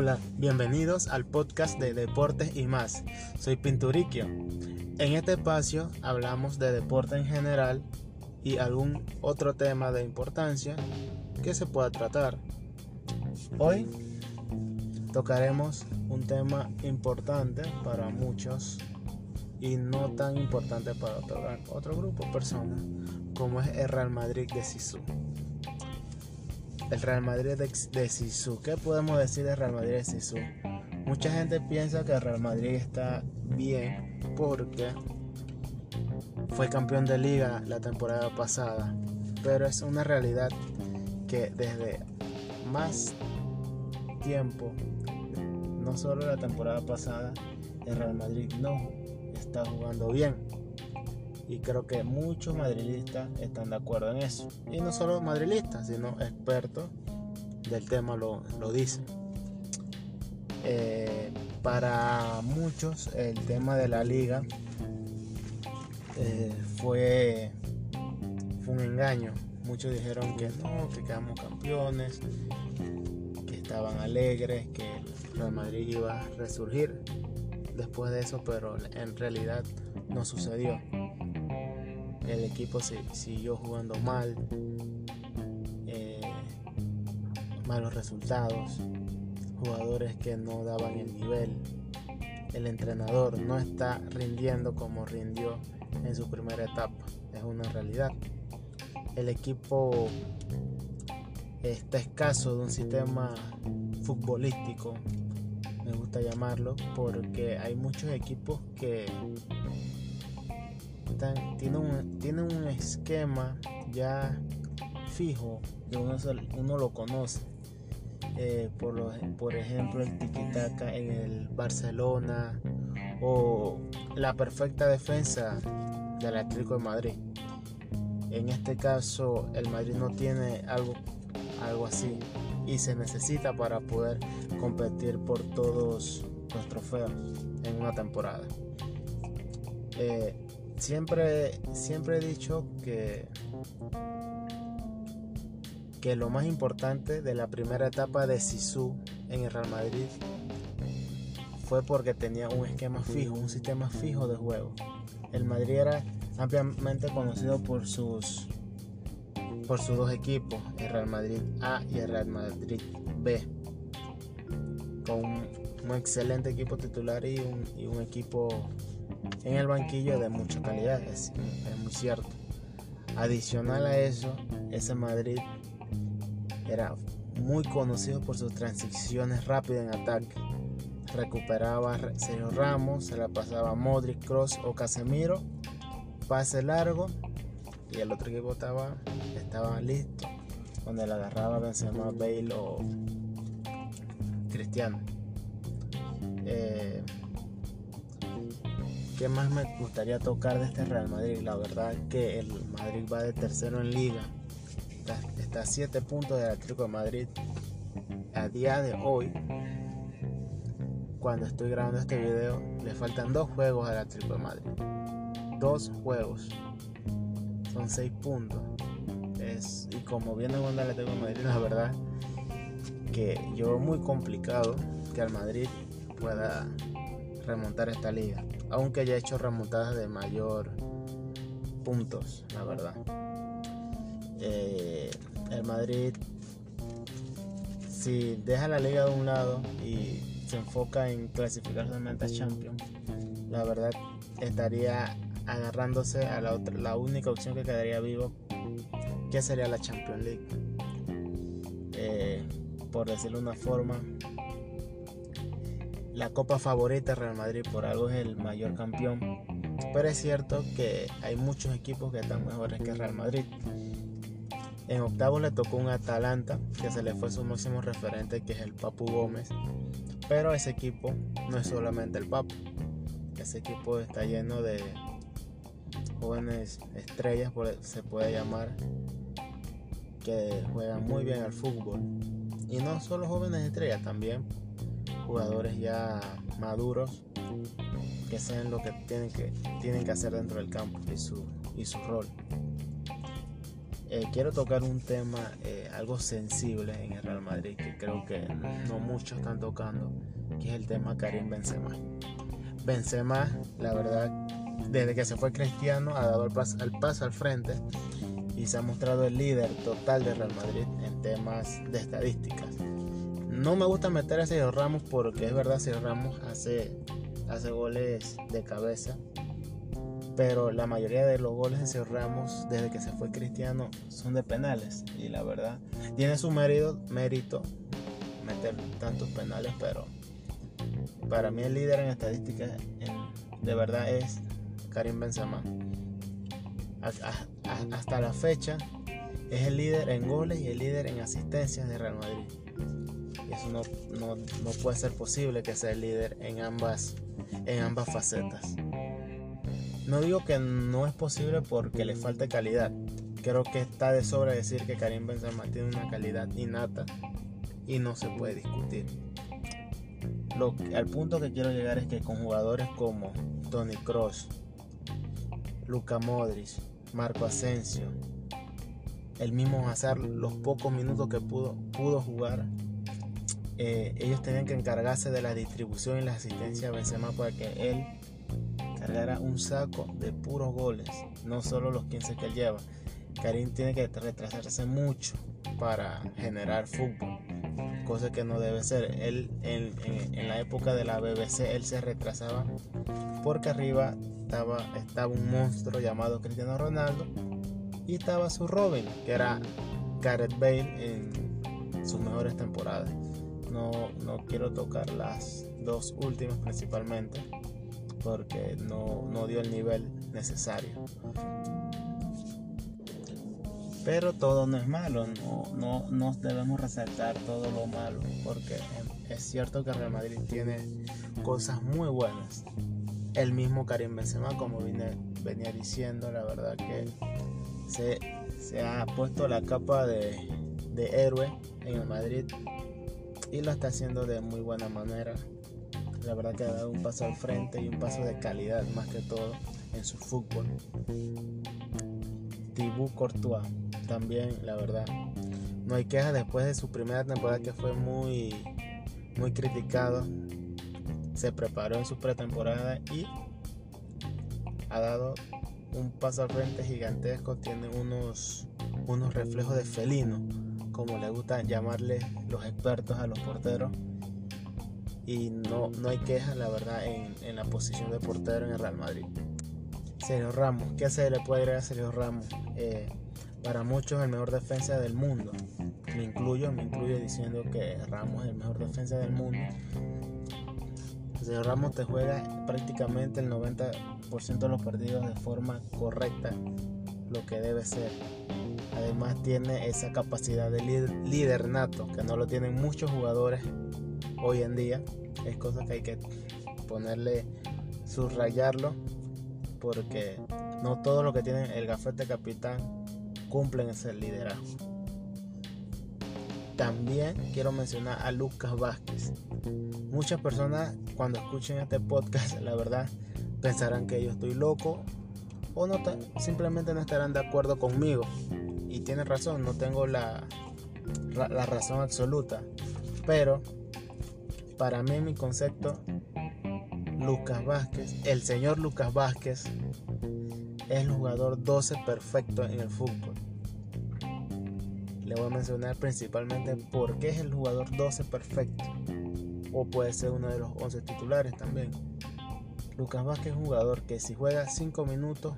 Hola, bienvenidos al podcast de Deportes y más. Soy Pinturiquio. En este espacio hablamos de deporte en general y algún otro tema de importancia que se pueda tratar. Hoy tocaremos un tema importante para muchos y no tan importante para otro, otro grupo de personas como es el Real Madrid de Sisu el Real Madrid de, Sisu. ¿Qué podemos decir del Real Madrid de Sisu? Mucha gente piensa que el Real Madrid está bien porque fue campeón de liga la temporada pasada, pero es una realidad que desde más tiempo, no solo la temporada pasada, el Real Madrid no está jugando bien. Y creo que muchos madrilistas están de acuerdo en eso. Y no solo madrilistas, sino expertos del tema lo, dicen. Eh, para muchos el tema de la liga eh, fue, fue un engaño. Muchos dijeron que no, que quedamos campeones, que estaban alegres, que Real Madrid iba a resurgir después de eso, pero en realidad no sucedió el equipo siguió jugando mal, eh, malos resultados, jugadores que no daban el nivel, el entrenador no está rindiendo como rindió en su primera etapa, es una realidad. El equipo está escaso de un sistema futbolístico, me gusta llamarlo, porque hay muchos equipos que tiene, un, tiene un esquema ya fijo que uno, uno lo conoce. Eh, por, por ejemplo, el tiki-taka en el Barcelona o la perfecta defensa del Atlético de Madrid. En este caso, el Madrid no tiene algo, algo así y se necesita para poder competir por todos los trofeos en una temporada. Eh, siempre, siempre he dicho que, que lo más importante de la primera etapa de Sisu en el Real Madrid fue porque tenía un esquema fijo, un sistema fijo de juego. El Madrid era ampliamente conocido por sus por sus dos equipos, el Real Madrid A y el Real Madrid B, con un, excelente equipo titular y un, y un equipo en el banquillo de mucha calidad, es, muy cierto. Adicional a eso, ese Madrid era muy conocido por sus transiciones rápidas en ataque. Recuperaba Sergio Ramos, se la pasaba Modric, Cross o Casemiro, pase largo y el otro equipo estaba, estaba listo. Donde la agarraba Benzema, Bale o Cristiano. Eh, ¿Qué más me gustaría tocar de este Real Madrid? La verdad que el Madrid va de tercero en liga. Está, a 7 puntos del Atlético de Madrid. A día de hoy, cuando estoy grabando este video, le faltan dos juegos al Atlético de Madrid. Dos juegos. Son 6 puntos. Y como viene jugando el Atlético de Madrid, la verdad que yo muy complicado que al Madrid pueda remontar esta liga aunque haya hecho remontadas de mayor puntos, la verdad. Eh, el Madrid, si deja la liga de un lado y se enfoca en clasificar solamente a Champions, la verdad estaría agarrándose a la, otra, la única opción que quedaría vivo, que sería la Champions League. Eh, por decirlo de una forma, la copa favorita Real Madrid por algo es el mayor campeón. Pero es cierto que hay muchos equipos que están mejores que Real Madrid. En octavos le tocó un Atalanta, que se le fue su máximo referente, que es el Papu Gómez. Pero ese equipo no es solamente el Papu. Ese equipo está lleno de jóvenes estrellas, se puede llamar, que juegan muy bien al fútbol. Y no solo jóvenes estrellas, también jugadores ya maduros que saben lo que tienen que, tienen que hacer dentro del campo y su, y su rol. eh, quiero tocar un tema eh, algo sensible en el Real Madrid que creo que no muchos están tocando, que es el tema Karim Benzema. Benzema, la verdad, desde que se fue Cristiano ha dado el paso, al frente y se ha mostrado el líder total de Real Madrid en temas de estadísticas. No me gusta meter a Sergio Ramos porque es verdad Sergio Ramos hace, hace goles de cabeza, pero la mayoría de los goles de Sergio Ramos desde que se fue Cristiano son de penales y la verdad tiene su mérito, mérito meter tantos penales, pero para mí el líder en estadísticas de verdad es Karim Benzema hasta la fecha es el líder en goles y el líder en asistencias de Real Madrid. Eso no, no, no, puede ser posible que sea el líder en ambas, en ambas facetas. No digo que no es posible porque le falte calidad. Creo que está de sobra decir que Karim Benzema tiene una calidad innata y no se puede discutir. Lo, al punto que quiero llegar es que con jugadores como Tony Cross, Luca Modric, Marco Asensio, el mismo Hazard, los pocos minutos que pudo, pudo jugar, eh, ellos tenían que encargarse de la distribución y la asistencia a Benzema para que él cargara un saco de puros goles, no solo los 15 que él lleva. Karim tiene que retrasarse mucho para generar fútbol, cosa que no debe ser. Él en, la época de la BBC él se retrasaba porque arriba estaba, estaba un monstruo llamado Cristiano Ronaldo y estaba su Robin, que era Gareth Bale en sus mejores temporadas. No, no quiero tocar las dos últimas principalmente porque no, no dio el nivel necesario. Pero todo no es malo, no, no, no debemos resaltar todo lo malo, porque es cierto que Real Madrid tiene cosas muy buenas, el mismo Karim Benzema, como venía diciendo, la verdad que se, se ha puesto la capa de, de, héroe en el Madrid y lo está haciendo de muy buena manera. La verdad que ha dado un paso al frente y un paso de calidad más que todo en su fútbol. Thibaut Courtois también, la verdad. No hay quejas después de su primera temporada que fue muy, muy criticado se preparó en su pretemporada y ha dado un paso al frente gigantesco, tiene unos, unos reflejos de felino, como le gusta llamarle los expertos a los porteros. Y no, no hay quejas, la verdad, en, en, la posición de portero en el Real Madrid. Sergio Ramos, ¿qué se le puede agregar a Sergio Ramos? Eh, para muchos el mejor defensa del mundo. Me incluyo, me incluyo diciendo que Ramos es el mejor defensa del mundo señor Ramos te juega prácticamente el 90% de los partidos de forma correcta, lo que debe ser. Además tiene esa capacidad de líder, nato, que no lo tienen muchos jugadores hoy en día. Es cosa que hay que ponerle, subrayarlo, porque no todo lo que tiene el gafete capitán cumplen ese liderazgo. También quiero mencionar a Lucas Vázquez. Muchas personas cuando escuchen este podcast, la verdad, pensarán que yo estoy loco o no simplemente no estarán de acuerdo conmigo. Y tiene razón, no tengo la, la razón absoluta. Pero para mí mi concepto, Lucas Vázquez, el señor Lucas Vázquez, es el jugador 12 perfecto en el fútbol le voy a mencionar principalmente por qué es el jugador 12 perfecto. O puede ser uno de los 11 titulares también. Lucas Vázquez es un jugador que si juega 5 minutos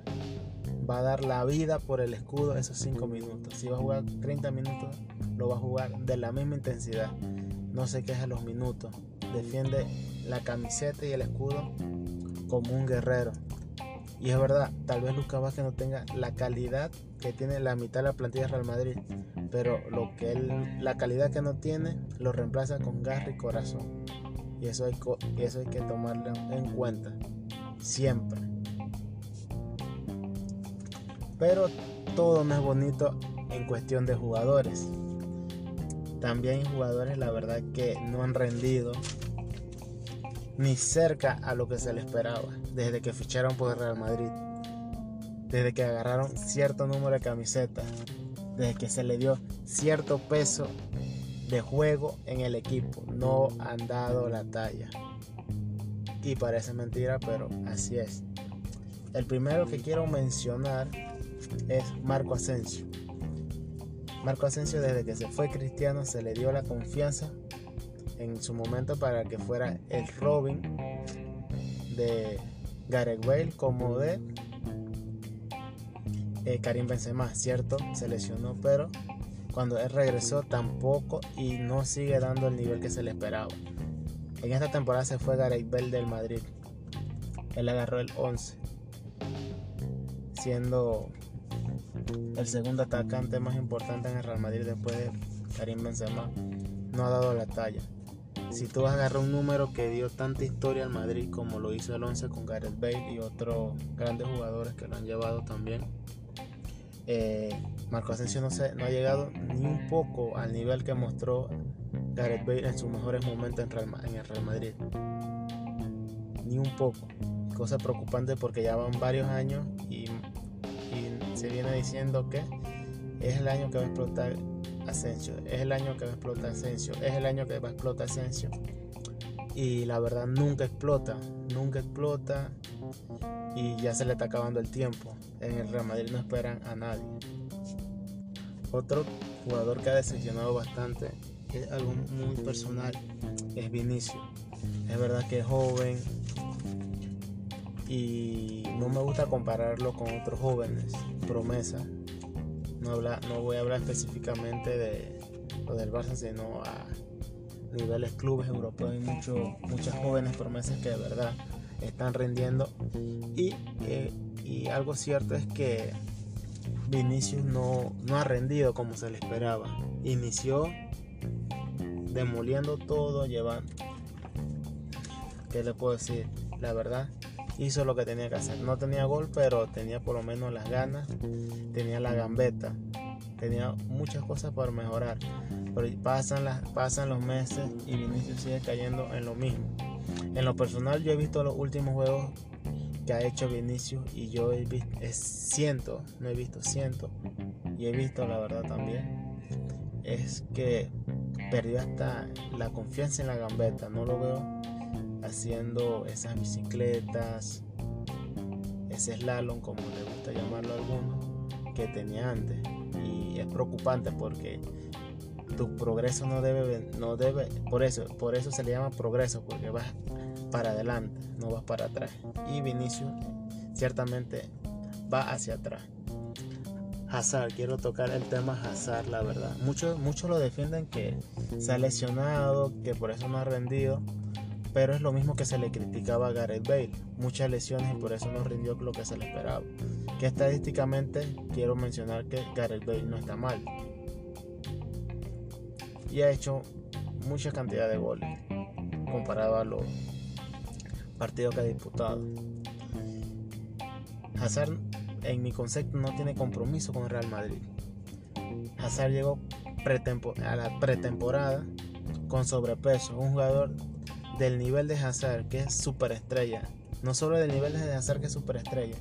va a dar la vida por el escudo esos 5 minutos. Si va a jugar 30 minutos, lo va a jugar de la misma intensidad. No se queja los minutos. Defiende la camiseta y el escudo como un guerrero. Y es verdad, tal vez Lucas Vázquez no tenga la calidad que tiene la mitad de la plantilla de Real Madrid, pero lo que él, la calidad que no tiene, lo reemplaza con garra y corazón. Y eso hay, eso hay que tomarlo en cuenta, siempre. Pero todo no es bonito en cuestión de jugadores. También jugadores, la verdad, que no han rendido ni cerca a lo que se le esperaba desde que ficharon por Real Madrid, desde que agarraron cierto número de camisetas. desde que se le dio cierto peso de juego en el equipo. No han dado la talla. Y parece mentira, pero así es. El primero que quiero mencionar es Marco Asensio. Marco Asensio desde que se fue cristiano se le dio la confianza en su momento para que fuera el Robin de Gareth Bale como de eh, Karim Benzema, cierto, se lesionó, pero cuando él regresó tampoco y no sigue dando el nivel que se le esperaba. En esta temporada se fue Gareth Bale del Madrid. Él agarró el 11, siendo el segundo atacante más importante en el Real Madrid después de Karim Benzema. No ha dado la talla. Si tú vas a agarrar un número que dio tanta historia al Madrid como lo hizo el 11 con Gareth Bale y otros grandes jugadores que lo han llevado también, eh, Marco Asensio no, no ha llegado ni un poco al nivel que mostró Gareth Bale en sus mejores momentos en, el Real Madrid. Ni un poco. Cosa preocupante porque ya van varios años se viene diciendo que es el año que va a explotar Asensio, es el año que va a explotar Asensio, es el año que va a explotar Asensio. Y la verdad nunca explota, nunca explota y ya se le está acabando el tiempo. En el Real Madrid no esperan a nadie. Otro jugador que ha decepcionado bastante, es algo muy personal, es Vinicio. Es verdad que es joven y no me gusta compararlo con otros jóvenes, promesa. No, habla, no voy a hablar específicamente de lo del Barça, sino a niveles clubes europeos. Hay mucho, muchas jóvenes promesas que de verdad están rindiendo. Y, eh, y algo cierto es que Vinicius no, no ha rendido como se le esperaba. Inició demoliendo todo, llevando. ¿Qué le puedo decir? La verdad, hizo lo que tenía que hacer. No tenía gol, pero tenía por lo menos las ganas, tenía la gambeta, tenía muchas cosas por mejorar. Pero pasan, los meses y Vinicius sigue cayendo en lo mismo. En lo personal yo he visto los últimos juegos que ha hecho Vinicius y yo he visto, es ciento, no he visto ciento y he visto la verdad también, es que perdió hasta la confianza en la gambeta, no lo veo haciendo esas bicicletas, ese slalom como le gusta llamarlo a algunos, que tenía antes. Y es preocupante porque tu progreso no debe no debe por eso por eso se le llama progreso porque vas para adelante no vas para atrás. Y Vinicius ciertamente va hacia atrás. Hazard quiero tocar el tema Hazard la verdad. Muchos muchos lo defienden que se ha lesionado que por eso no ha rendido pero es lo mismo que se le criticaba a Gareth Bale muchas lesiones y por eso no rindió lo que se le esperaba que estadísticamente quiero mencionar que Gareth Bale no está mal y ha hecho mucha cantidad de goles comparado a los partidos que ha disputado. Hazard, en mi concepto, no tiene compromiso con Real Madrid. Hazard llegó a la pretemporada con sobrepeso, un jugador del nivel de Hazard, que es superestrella. No solo del nivel de Hazard, que es superestrella,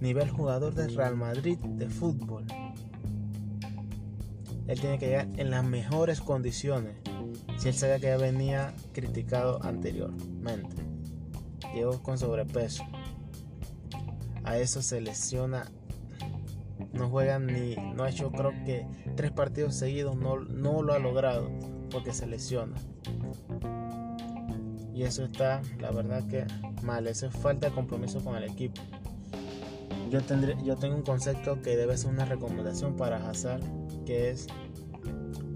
nivel jugador del Real Madrid de fútbol él tiene que llegar en las mejores condiciones. Si él sabe que ya venía criticado anteriormente. Llegó con sobrepeso. A eso se lesiona. No juega ni. No ha hecho creo que tres partidos seguidos. No, no lo ha logrado. Porque se lesiona. Y eso está, la verdad que mal. Eso es falta de compromiso con el equipo. Yo, tendré, yo tengo un concepto que debe ser una recomendación para Hazard que es,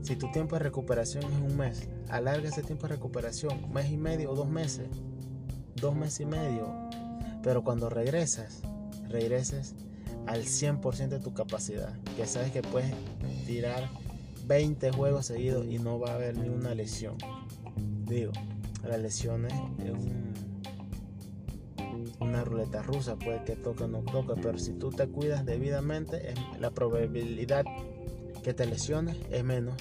si tu tiempo de recuperación es un mes, alarga ese tiempo de recuperación, mes y medio o dos meses, dos meses y medio, pero cuando regresas, regreses al 100% de tu capacidad, que sabes que puedes tirar 20 juegos seguidos y no va a haber ni una lesión. Digo, las lesiones es una ruleta rusa, puede que toque o no toque, pero si tú te cuidas debidamente, la probabilidad que te lesiones es menos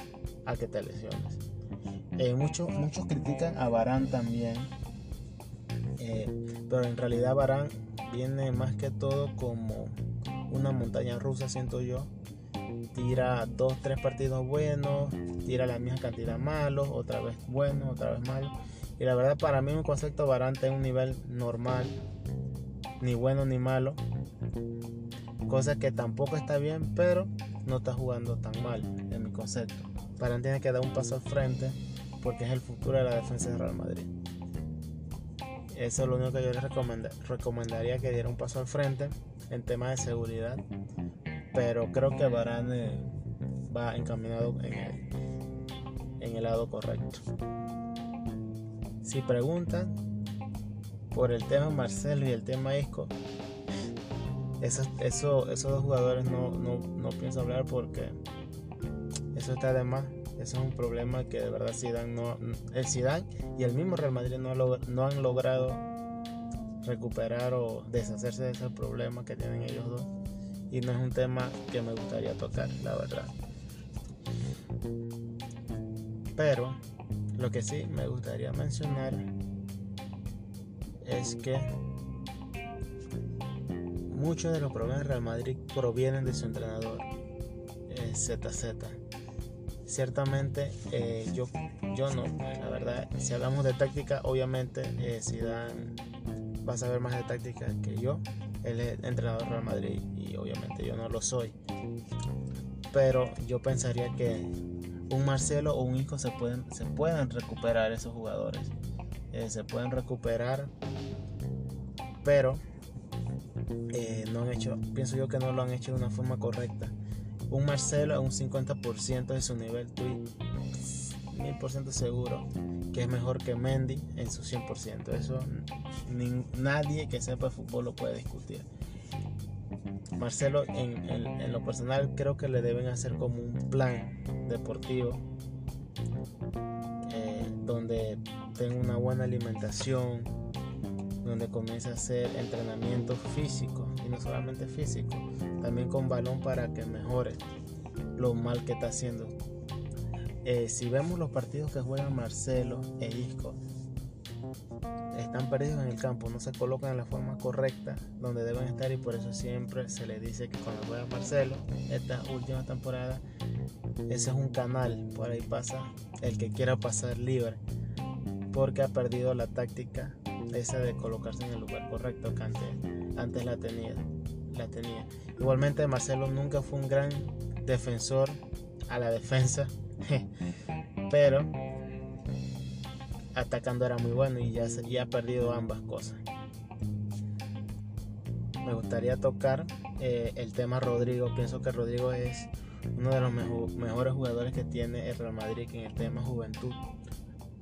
a que te lesiones. Eh, muchos, muchos critican a Barán también, eh, pero en realidad Barán viene más que todo como una montaña rusa, siento yo, tira dos, tres partidos buenos, tira la misma cantidad malos, otra vez buenos, otra vez malos. Y la verdad para mí un concepto Varante es un nivel normal, ni bueno ni malo. Cosa que tampoco está bien, pero no está jugando tan mal en mi concepto. Varane tiene que dar un paso al frente porque es el futuro de la defensa de Real Madrid. Eso es lo único que yo les recomendaría que diera un paso al frente en tema de seguridad. Pero creo que Varane va encaminado en el lado correcto. Si preguntan por el tema Marcelo y el tema Isco, eso, eso, esos dos jugadores no, no, no, pienso hablar porque eso está de más. Eso es un problema que de verdad Zidane no, el Zidane y el mismo Real Madrid no, no han logrado recuperar o deshacerse de ese problema que tienen ellos dos. Y no es un tema que me gustaría tocar, la verdad. Pero lo que sí me gustaría mencionar es que muchos de los problemas de Real Madrid provienen de su entrenador, ZZ. Eh, Ciertamente eh, yo, yo no, la verdad, si hablamos de táctica, obviamente eh, Zidane va a saber más de táctica que yo. Él es entrenador de Real Madrid y obviamente yo no lo soy. Pero yo pensaría que un Marcelo o un Isco se pueden, se pueden recuperar esos jugadores. Eh, se pueden recuperar, pero eh, no han hecho, pienso yo que no lo han hecho de una forma correcta. Un Marcelo a un 50% de su nivel, estoy mil por ciento seguro que es mejor que Mendy en su 100%. Eso nadie que sepa fútbol lo puede discutir. Marcelo en, lo personal creo que le deben hacer como un plan deportivo eh, donde tenga una buena alimentación, donde comience a hacer entrenamiento físico y no solamente físico, también con balón para que mejore lo mal que está haciendo. Eh, si vemos los partidos que juegan Marcelo e Isco, están perdidos en el campo, no se colocan en la forma correcta donde deben estar y por eso siempre se le dice que cuando juega Marcelo, esta última temporada, ese es un canal, por ahí pasa el que quiera pasar libre, porque ha perdido la táctica esa de colocarse en el lugar correcto que antes, antes la, tenía, la tenía. Igualmente Marcelo nunca fue un gran defensor a la defensa, pero atacando era muy bueno y ya, ya ha perdido ambas cosas. Me gustaría tocar eh, el tema Rodrigo. Pienso que Rodrigo es uno de los mejores jugadores que tiene el Real Madrid en el tema juventud.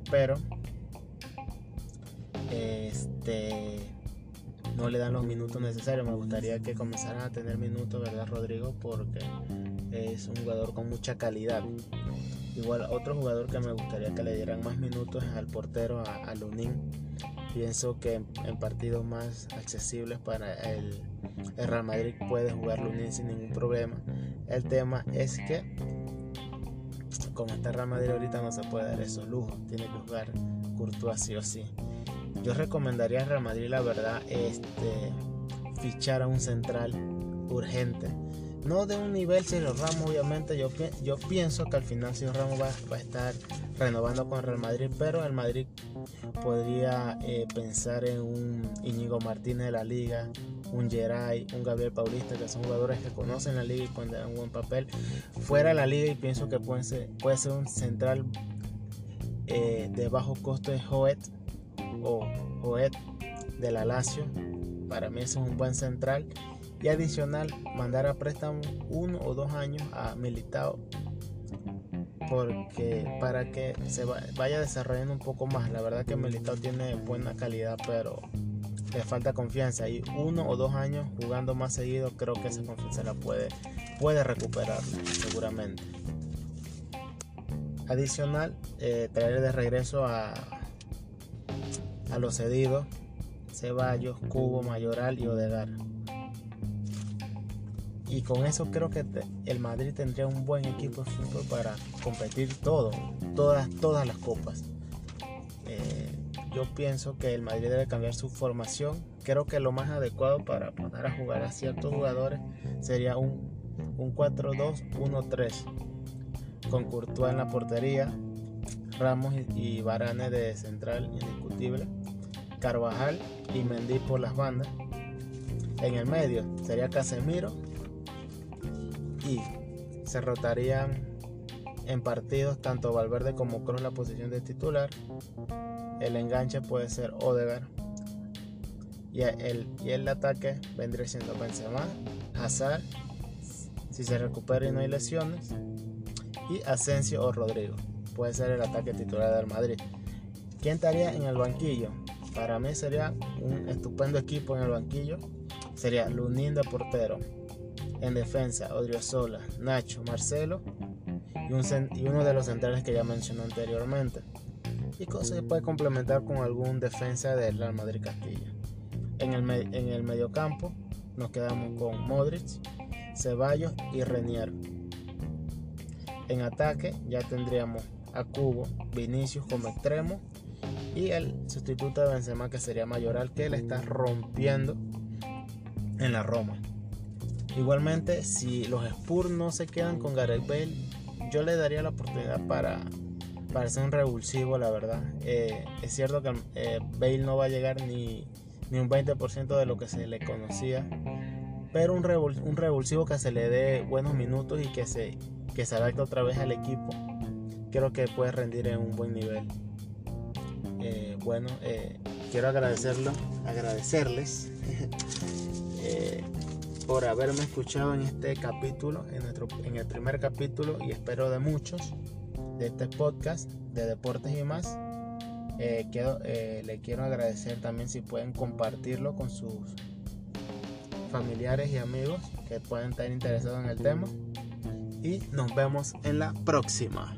Pero este no le dan los minutos necesarios. Me gustaría que comenzaran a tener minutos, ¿verdad, Rodrigo? Porque es un jugador con mucha calidad. Igual otro jugador que me gustaría que le dieran más minutos es al portero, a, Lunin. Pienso que en, partidos más accesibles para el, Real Madrid puede jugar Lunin sin ningún problema. El tema es que como está Real Madrid ahorita no se puede dar esos lujos. Tiene que jugar Courtois sí o sí. Yo recomendaría a Real Madrid la verdad este, fichar a un central urgente no de un nivel Sergio Ramos, obviamente. Yo, yo pienso que al final Sergio Ramos va, a estar renovando con Real Madrid, pero el Madrid podría eh, pensar en un Íñigo Martínez de la liga, un Geray, un Gabriel Paulista, que son jugadores que conocen la liga y cuando un buen papel fuera de la liga. Y pienso que puede ser, puede ser un central eh, de bajo costo de Joet o Joet de la Lazio. Para mí es un buen central y adicional mandar a préstamo uno o dos años a Militao porque para que se vaya desarrollando un poco más. La verdad que Militao tiene buena calidad pero le falta confianza. Y uno o dos años jugando más seguido creo que esa confianza la puede puede recuperar seguramente. Adicional eh, traer de regreso a a los cedidos Ceballos, Cubo, Mayoral y Odegar y con eso creo que el Madrid tendría un buen equipo de fútbol para competir todo, todas, todas las copas. Eh, yo pienso que el Madrid debe cambiar su formación. Creo que lo más adecuado para poner a jugar a ciertos jugadores sería un un 4-2-1-3 con Courtois en la portería, Ramos y Varane de central indiscutible, Carvajal y Mendy por las bandas. En el medio sería Casemiro y se rotarían en partidos tanto Valverde como Kroos la posición de titular. El enganche puede ser Odegaard y el, y el ataque vendría siendo Benzema, Hazard, si se recupera y no hay lesiones, y Asensio o Rodrigo. Puede ser el ataque titular del Madrid. ¿Quién estaría en el banquillo? Para mí sería un estupendo equipo en el banquillo. Sería Lunin de portero. En defensa, Odriozola, Nacho, Marcelo y, uno de los centrales que ya mencioné anteriormente. Y se puede complementar con algún defensa del Real Madrid Castilla. En el, en el mediocampo nos quedamos con Modric, Ceballos y Renier. En ataque ya tendríamos a Cubo, Vinicius como extremo y el sustituto de Benzema que sería Mayoral que le está rompiendo en la Roma. Igualmente, si los Spurs no se quedan con Gareth Bale, yo le daría la oportunidad para, para ser un revulsivo, la verdad. Eh, es cierto que eh, Bale no va a llegar ni, ni un 20% de lo que se le conocía, pero un, revulsivo que se le dé buenos minutos y que se, que se adapte otra vez al equipo, creo que puede rendir en un buen nivel. Eh, bueno, quiero agradecerlo, agradecerles por haberme escuchado en este capítulo, en, nuestro, en el primer capítulo y espero de muchos de este podcast de deportes y más. quiero, le quiero agradecer también si pueden compartirlo con sus familiares y amigos que pueden estar interesados en el tema. Y nos vemos en la próxima.